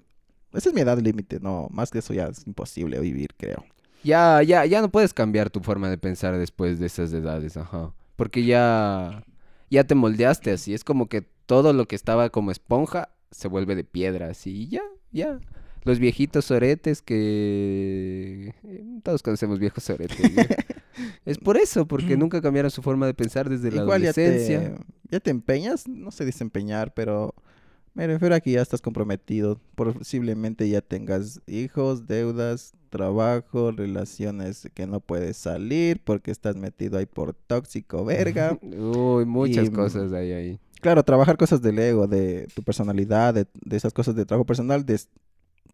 S2: esa es mi edad límite, no, más que eso ya es imposible vivir, creo.
S1: Ya, ya, ya no puedes cambiar tu forma de pensar después de esas edades, ajá. Porque ya, ya te moldeaste así. Es como que todo lo que estaba como esponja se vuelve de piedra, así. Y ya, ya. Los viejitos soretes que... eh, Todos conocemos viejos soretes. ¿no? es por eso, porque nunca cambiaron su forma de pensar desde la
S2: Igual ya te, ya te empeñas, no sé desempeñar, pero me refiero a que ya estás comprometido. Posiblemente ya tengas hijos, deudas, trabajo, relaciones que no puedes salir porque estás metido ahí por tóxico, verga.
S1: Uy, muchas
S2: Y, mm,
S1: cosas hay ahí.
S2: Claro, trabajar cosas del ego, de tu personalidad, de, de esas cosas de trabajo personal, des-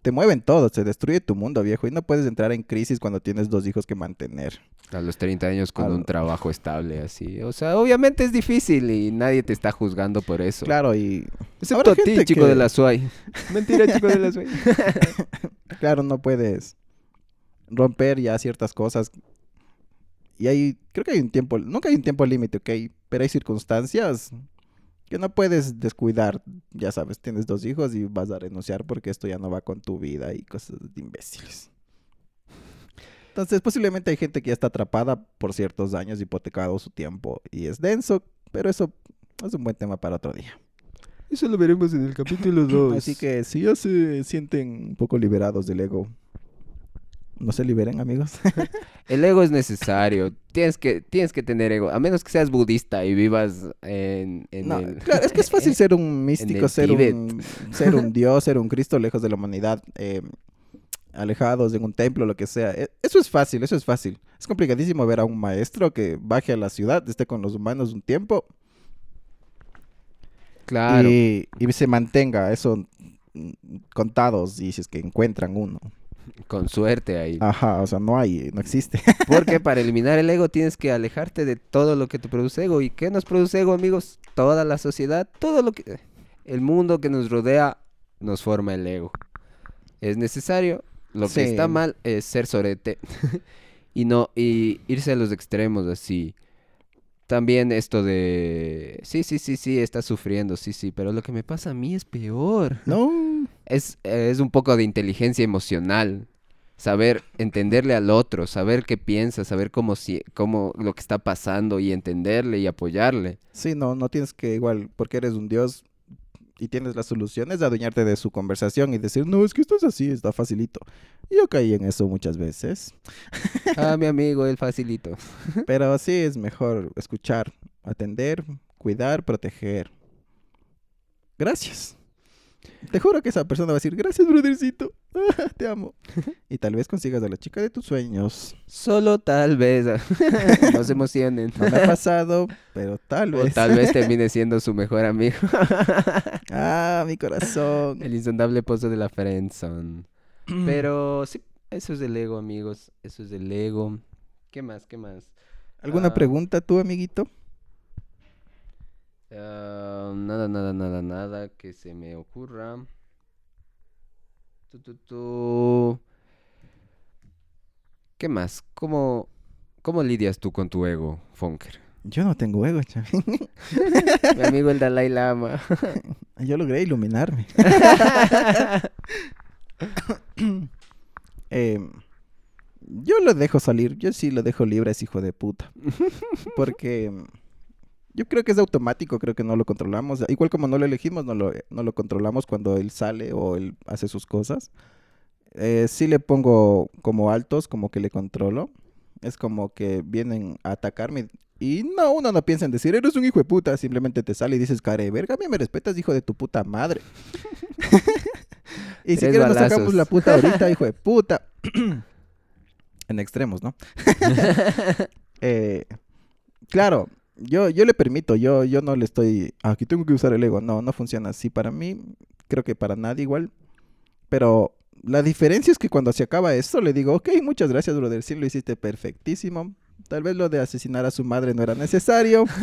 S2: te mueven todo, se destruye tu mundo, viejo, y no puedes entrar en crisis cuando tienes dos hijos que mantener.
S1: A los 30 años con un trabajo estable así. O sea, obviamente es difícil y nadie te está juzgando por eso.
S2: Claro, y
S1: Excepto a ti, chico
S2: que-
S1: de la SUAY. Mentira, chico de la SUAY.
S2: claro, no puedes romper ya ciertas cosas. Y hay, creo que hay un tiempo, nunca hay un tiempo límite, ¿ok? Pero hay circunstancias que no puedes descuidar. Ya sabes, tienes dos hijos y vas a renunciar porque esto ya no va con tu vida y cosas de imbéciles. Entonces, posiblemente hay gente que ya está atrapada por ciertos años, hipotecado su tiempo y es denso, pero eso es un buen tema para otro día.
S1: Eso lo veremos en el capítulo 2.
S2: Así que si ya se sienten un poco liberados del ego, no se liberen, amigos.
S1: El ego es necesario. Tienes que, tienes que tener ego. A menos que seas budista y vivas en, en
S2: No,
S1: el...
S2: claro, es que es fácil ser un místico, ser
S1: Tíbet.
S2: un, ser un dios, ser un Cristo lejos de la humanidad, eh, alejados en un templo, lo que sea. E- Eso es fácil, eso es fácil. Es complicadísimo ver a un maestro que baje a la ciudad, esté con los humanos un tiempo
S1: Claro.
S2: y, y se mantenga eso contados y si es que encuentran uno.
S1: Con suerte ahí.
S2: Ajá, o sea, no hay, no existe.
S1: Porque para eliminar el ego tienes que alejarte de todo lo que te produce ego. ¿Y qué nos produce ego, amigos? Toda la sociedad, todo lo que... El mundo que nos rodea nos forma el ego. Es necesario. Lo que está mal es ser sorete. y no... Y irse a los extremos así. También esto de... Sí, sí, sí, sí, estás sufriendo, sí, sí. Pero lo que me pasa a mí es peor.
S2: No,
S1: Es, es un poco de inteligencia emocional. Saber entenderle al otro, saber qué piensa, saber cómo, si, cómo lo que está pasando y entenderle y apoyarle.
S2: Sí, no, no tienes que igual, porque eres un dios y tienes las soluciones, de adueñarte de su conversación y decir, no, es que esto es así, está facilito. Y Yo caí en eso muchas veces,
S1: Ah, mi amigo, el facilito.
S2: pero sí es mejor escuchar, atender, cuidar, proteger. Gracias. Te juro que esa persona va a decir, gracias, brothercito, te amo. Y tal vez consigas a la chica de tus sueños.
S1: Solo tal vez. no se emocionen.
S2: No me ha pasado, pero tal
S1: o
S2: vez.
S1: tal vez termine siendo su mejor amigo.
S2: Ah, mi corazón.
S1: el insondable pozo de la friendzone. Pero sí, eso es el ego, amigos. Eso es el ego. ¿Qué más? ¿Qué más?
S2: ¿Alguna
S1: Ah.
S2: pregunta tú, amiguito?
S1: Ah, nada, nada, nada, nada que se me ocurra. Tu, tu, tu. ¿Qué más? ¿Cómo, ¿Cómo lidias tú con tu ego, Funker?
S2: Yo no tengo ego, chavín.
S1: Mi amigo el Dalai Lama.
S2: Yo logré iluminarme. Em, yo lo dejo salir. Yo sí lo dejo libre, es hijo de puta. Porque yo creo que es automático, creo que no lo controlamos. Igual como no lo elegimos, no lo, no lo controlamos cuando él sale o él hace sus cosas. Eh, sí le pongo como altos, como que le controlo. Es como que vienen a atacarme. Y no, uno no piensa en decir, eres un hijo de puta. Simplemente te sale y dices, care, verga, a mí me respetas, hijo de tu puta madre. y si quieres nos sacamos la puta ahorita, hijo de puta. en extremos, ¿no? Eh, claro, yo, yo le permito, yo, yo no le estoy, "Ah, aquí tengo que usar el ego. No, no funciona así para mí, creo que para nadie igual. Pero la diferencia es que cuando se acaba esto, le digo, ok, muchas gracias, brother, sí lo hiciste perfectísimo. Tal vez lo de asesinar a su madre no era necesario.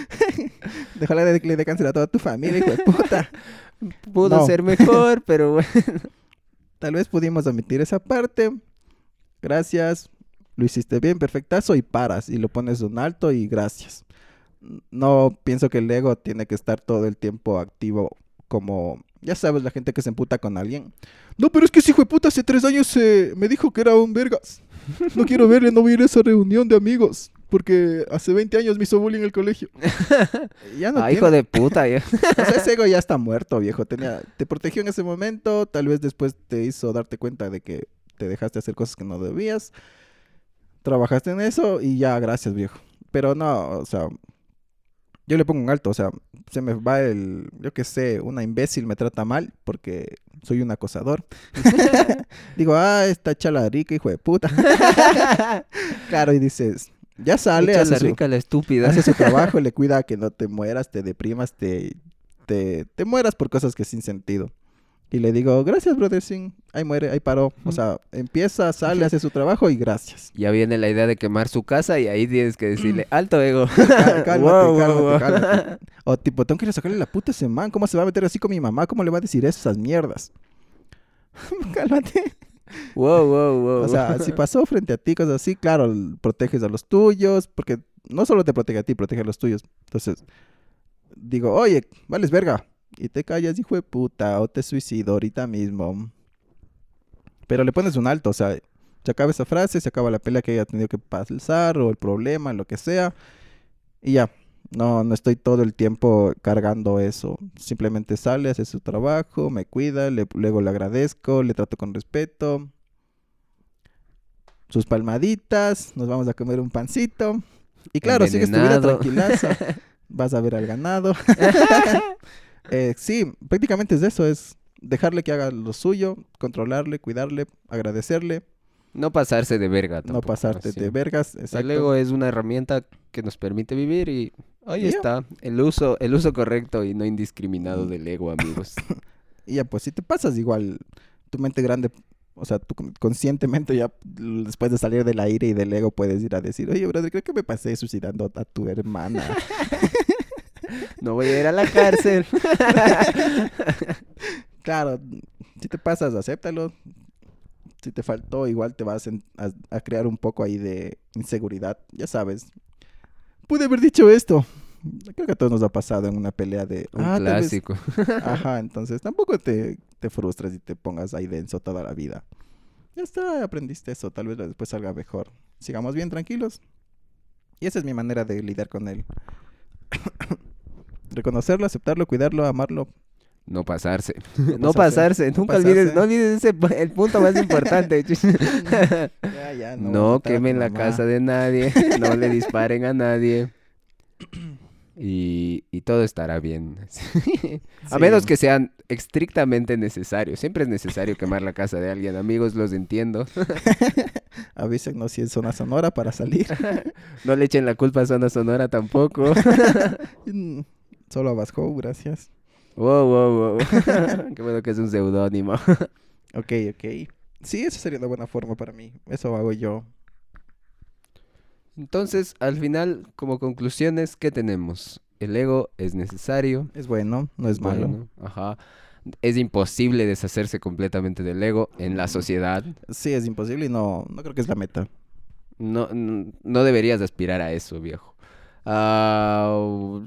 S2: Déjale de que le cáncer a toda tu familia, hijo de puta.
S1: Pudo
S2: No.
S1: ser mejor, pero bueno.
S2: Tal vez pudimos omitir esa parte. Gracias. Lo hiciste bien, perfectazo y paras y lo pones un alto y gracias. No pienso que el ego tiene que estar todo el tiempo activo como, ya sabes, la gente que se emputa con alguien. No, pero es que ese hijo de puta hace tres años eh, me dijo que era un vergas. No quiero verle, no voy a ir a esa reunión de amigos. Porque hace 20 años me hizo bullying en el colegio. ya no
S1: Ah,
S2: tiene-
S1: hijo de puta,
S2: o sea, ese ego ya está muerto, viejo. Tenía, te protegió en ese momento, tal vez después te hizo darte cuenta de que te dejaste hacer cosas que no debías. Trabajaste en eso y ya, gracias, viejo. Pero no, o sea, yo le pongo un alto, o sea, se me va el, yo qué sé, una imbécil me trata mal porque soy un acosador. Digo, ah, esta chala rica, hijo de puta. claro, y dices, ya sale, hace
S1: la
S2: su-
S1: rica, la estúpida.
S2: hace su trabajo, le cuida que no te mueras, te deprimas, te, te, te mueras por cosas que sin sentido. Y le digo, gracias, brother, sí, ahí muere, ahí paró. O sea, empieza, sale, hace su trabajo y gracias.
S1: Ya viene la idea de quemar su casa y ahí tienes que decirle, alto ego.
S2: Cá- Cálmate,
S1: Wow, wow,
S2: cálmate,
S1: wow.
S2: cálmate. O tipo, tengo que ir a sacarle la puta a ese man. ¿Cómo se va a meter así con mi mamá? ¿Cómo le va a decir esas mierdas? cálmate.
S1: Wow, wow, wow.
S2: O sea, si pasó frente a ti cosas así, claro, l- proteges a los tuyos, porque no solo te protege a ti, protege a los tuyos. Entonces, digo, oye, vales verga. Y te callas, hijo de puta, o te suicido ahorita mismo. Pero le pones un alto, o sea, se acaba esa frase, se acaba la pelea que haya tenido que pasar, o el problema, lo que sea. Y ya, no, no estoy todo el tiempo cargando eso. Simplemente sale, hace su trabajo, me cuida, le- luego le agradezco, le trato con respeto. Sus palmaditas, nos vamos a comer un pancito. Y claro, sigues tu vida tranquilaza. Vas a ver al ganado. Eh, sí, prácticamente es eso, es dejarle que haga lo suyo, controlarle, cuidarle, agradecerle,
S1: No pasarse de verga
S2: no pasarte
S1: así.
S2: de vergas.
S1: El
S2: Exacto.
S1: ego es una herramienta que nos permite vivir y ahí está. El uso, el uso correcto y no indiscriminado del ego, amigos.
S2: Y ya, pues si te pasas igual, tu mente grande, o sea, tú con- conscientemente ya después de salir del aire y del ego puedes ir a decir, oye, brother, creo que me pasé suicidando a tu hermana.
S1: No voy a ir a la cárcel.
S2: claro, si te pasas, acéptalo. Si te faltó, igual te vas a, a crear un poco ahí de inseguridad, ya sabes. Pude haber dicho esto. Creo que a todos nos ha pasado en una pelea de...
S1: Un
S2: "Ah,
S1: clásico.
S2: Ajá, entonces tampoco te, te frustres y te pongas ahí denso toda la vida. Ya está, aprendiste eso, tal vez después salga mejor. Sigamos bien tranquilos. Y esa es mi manera de lidiar con él. Reconocerlo, aceptarlo, cuidarlo, amarlo.
S1: No pasarse.
S2: No
S1: No
S2: pasarse.
S1: pasarse. Nunca
S2: pasarse.
S1: olvides, no olvides ese, el punto más importante.
S2: Ya, ya,
S1: no
S2: tu
S1: quemen la casa de nadie. No le disparen a nadie. Y, y todo estará bien. A menos que sean estrictamente necesarios. Siempre es necesario quemar la casa de alguien. Amigos, los entiendo.
S2: Avísenos si es zona sonora para salir.
S1: No le echen la culpa a Zona Sonora tampoco.
S2: Solo a Vasco, gracias.
S1: Wow, wow, wow. Qué bueno que es un seudónimo.
S2: Ok, ok. Sí, esa sería una buena forma para mí. Eso hago yo.
S1: Entonces, al final, como conclusiones, ¿qué tenemos? El ego es necesario.
S2: Es bueno, no es malo.
S1: bueno, ajá. Es imposible deshacerse completamente del ego en la sociedad.
S2: Sí, es imposible y no, no creo que es la meta.
S1: No, n- no deberías aspirar a eso, viejo. Ah,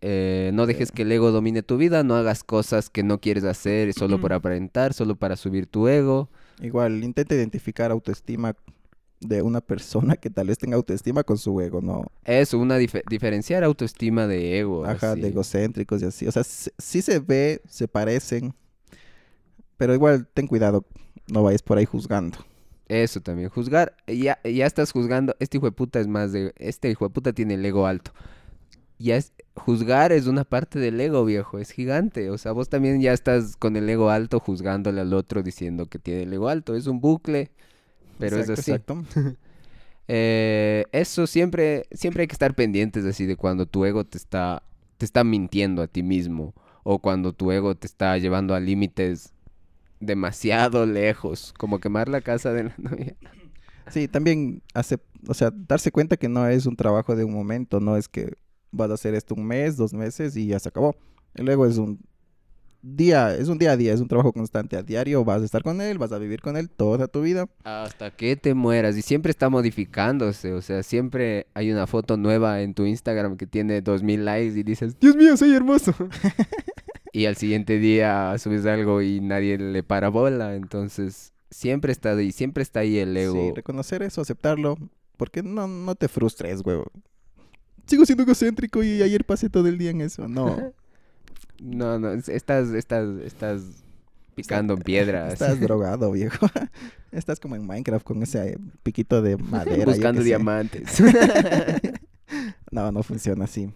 S1: eh, no dejes que el ego domine tu vida, no hagas cosas que no quieres hacer solo por aparentar, solo para subir tu ego.
S2: Igual, intenta identificar autoestima de una persona que tal vez tenga autoestima con su ego, ¿no?
S1: Eso, una dife- diferenciar autoestima de ego.
S2: Ajá,
S1: así.
S2: de egocéntricos y así. O sea, sí se ve, se parecen, pero igual ten cuidado, no vayas por ahí juzgando.
S1: Eso también, juzgar, ya, ya estás juzgando, este hijo de puta es más de, este hijo de puta tiene el ego alto. Ya es, juzgar es una parte del ego, viejo, es gigante. O sea, vos también ya estás con el ego alto juzgándole al otro diciendo que tiene el ego alto. Es un bucle, pero
S2: Exacto,
S1: es así.
S2: Exacto.
S1: Eh, eso siempre, siempre hay que estar pendientes así de cuando tu ego te está, te está mintiendo a ti mismo o cuando tu ego te está llevando a límites demasiado lejos, como quemar la casa de la novia.
S2: Sí, también hace, o sea, darse cuenta que no es un trabajo de un momento, no es que vas a hacer esto un mes, dos meses y ya se acabó. El ego es un día, es un día a día, es un trabajo constante. A diario vas a estar con él, vas a vivir con él toda tu vida.
S1: Hasta que te mueras. Y siempre está modificándose. O sea, siempre hay una foto nueva en tu Instagram que tiene dos mil likes y dices, Dios mío, soy hermoso. y al siguiente día subes algo y nadie le para bola. Entonces, siempre está ahí, siempre está ahí el ego.
S2: Sí, reconocer eso, aceptarlo. Porque no, no te frustres, huevo. Sigo siendo egocéntrico y ayer pasé todo el día en eso. No.
S1: No, no, es- estás, estás, estás picando en piedra.
S2: Estás drogado, viejo. Estás como en Minecraft con ese piquito de madera.
S1: buscando diamantes.
S2: No, no funciona así.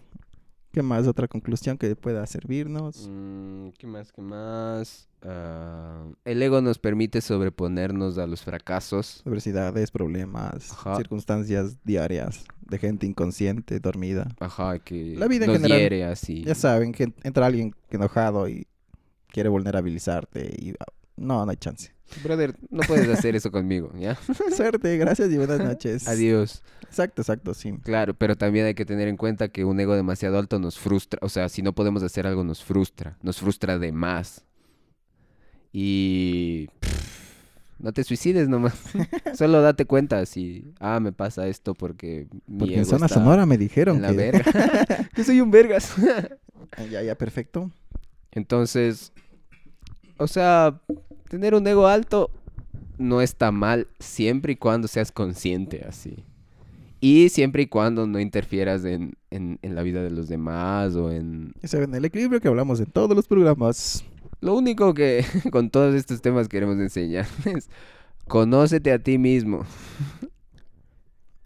S2: ¿Qué más? Otra conclusión que pueda servirnos.
S1: Mm, ¿Qué más? ¿Qué más? Ah, el ego nos permite sobreponernos a los fracasos.
S2: Adversidades, problemas,
S1: Ajá.
S2: circunstancias diarias de gente inconsciente, dormida.
S1: Ajá, que
S2: La vida en
S1: nos
S2: general,
S1: hiere así.
S2: Ya saben que entra alguien enojado y quiere vulnerabilizarte y ah, no, no hay chance.
S1: Brother, no puedes hacer eso conmigo, ¿ya?
S2: Suerte, gracias y buenas noches.
S1: Adiós.
S2: Exacto, exacto, sí.
S1: Claro, pero también hay que tener en cuenta que un ego demasiado alto nos frustra. O sea, si no podemos hacer algo, nos frustra. Nos frustra de más. Y... pff, no te suicides nomás. Solo date cuenta si... Ah, me pasa esto porque mi
S2: Porque en
S1: ego
S2: zona
S1: está
S2: sonora me dijeron
S1: en la
S2: que...
S1: verga. que soy un vergas.
S2: Ah, ya, ya, perfecto.
S1: Entonces, o sea, tener un ego alto no está mal siempre y cuando seas consciente así. Y siempre y cuando no interfieras en, en- en la vida de los demás o en...
S2: Ya saben, el equilibrio que hablamos en todos los programas.
S1: Lo único que con todos estos temas queremos enseñar es conócete a ti mismo.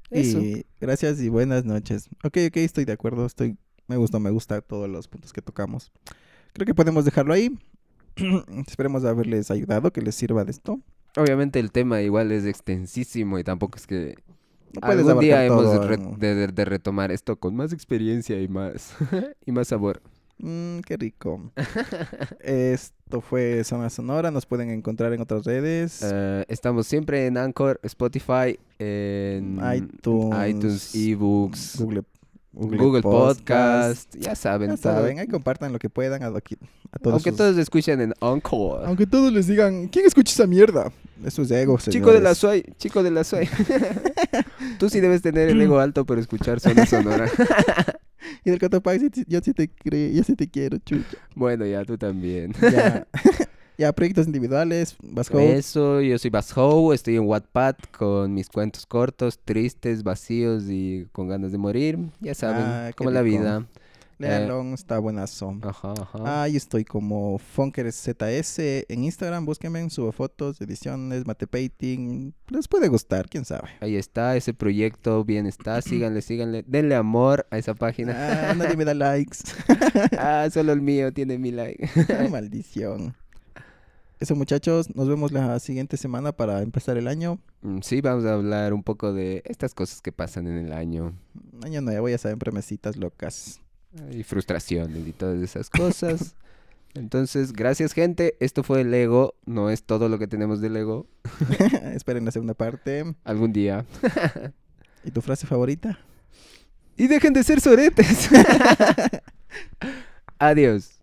S1: Eso.
S2: Y gracias y buenas noches. Ok, ok, estoy de acuerdo. Estoy, me gusta, me gusta todos los puntos que tocamos. Creo que podemos dejarlo ahí. Esperemos haberles ayudado, que les sirva de esto.
S1: Obviamente el tema igual es extensísimo y tampoco es que
S2: No
S1: algún día hemos re- de- de retomar esto con más experiencia y más y más sabor.
S2: Mm, qué rico. Esto fue Zona Sonora. Nos pueden encontrar en otras redes.
S1: Eh, estamos siempre en Anchor, Spotify, en
S2: iTunes,
S1: iTunes, ebooks,
S2: Google,
S1: Google, Podcast. Ya saben,
S2: Ya saben, ahí compartan lo que puedan a, todos
S1: Aunque
S2: sus-
S1: todos escuchen en Anchor.
S2: Aunque todos les digan, ¿quién escucha esa mierda? Eso es ego,
S1: Chico de la. Suay, chico de la Suay. Tú sí debes tener el ego alto por escuchar zona sonora.
S2: Y del Cotopaxi, yo sí te creo, yo sí te quiero, chucha.
S1: bueno, ya tú también.
S2: Ya, ya proyectos individuales, Vasco.
S1: Eso, yo soy Bashow, estoy en Wattpad con mis cuentos cortos, tristes, vacíos y con ganas de morir. Ya saben,
S2: Ah,
S1: como la
S2: rico.
S1: vida.
S2: Léanlo, está buenazo.
S1: Ajá, ajá.
S2: Ahí estoy como FunkerZS en Instagram, búsquenme, subo fotos, ediciones, mate painting. Les puede gustar, quién sabe.
S1: Ahí está, ese proyecto, bien está. Síganle, síganle. Denle amor a esa página.
S2: Ah, nadie me da likes.
S1: Ah, solo el mío tiene mi like.
S2: Maldición. Eso muchachos, nos vemos la siguiente semana para empezar el año.
S1: Mm, Sí, vamos a hablar un poco de estas cosas que pasan en el año.
S2: Año nuevo, ya saben, promesitas locas.
S1: Y frustraciones y todas esas cosas. Entonces, gracias gente. Esto fue el Lego. No es todo lo que tenemos del Lego.
S2: Esperen la segunda parte.
S1: Algún día.
S2: ¿Y tu frase favorita?
S1: Y dejen de ser soretes. Adiós.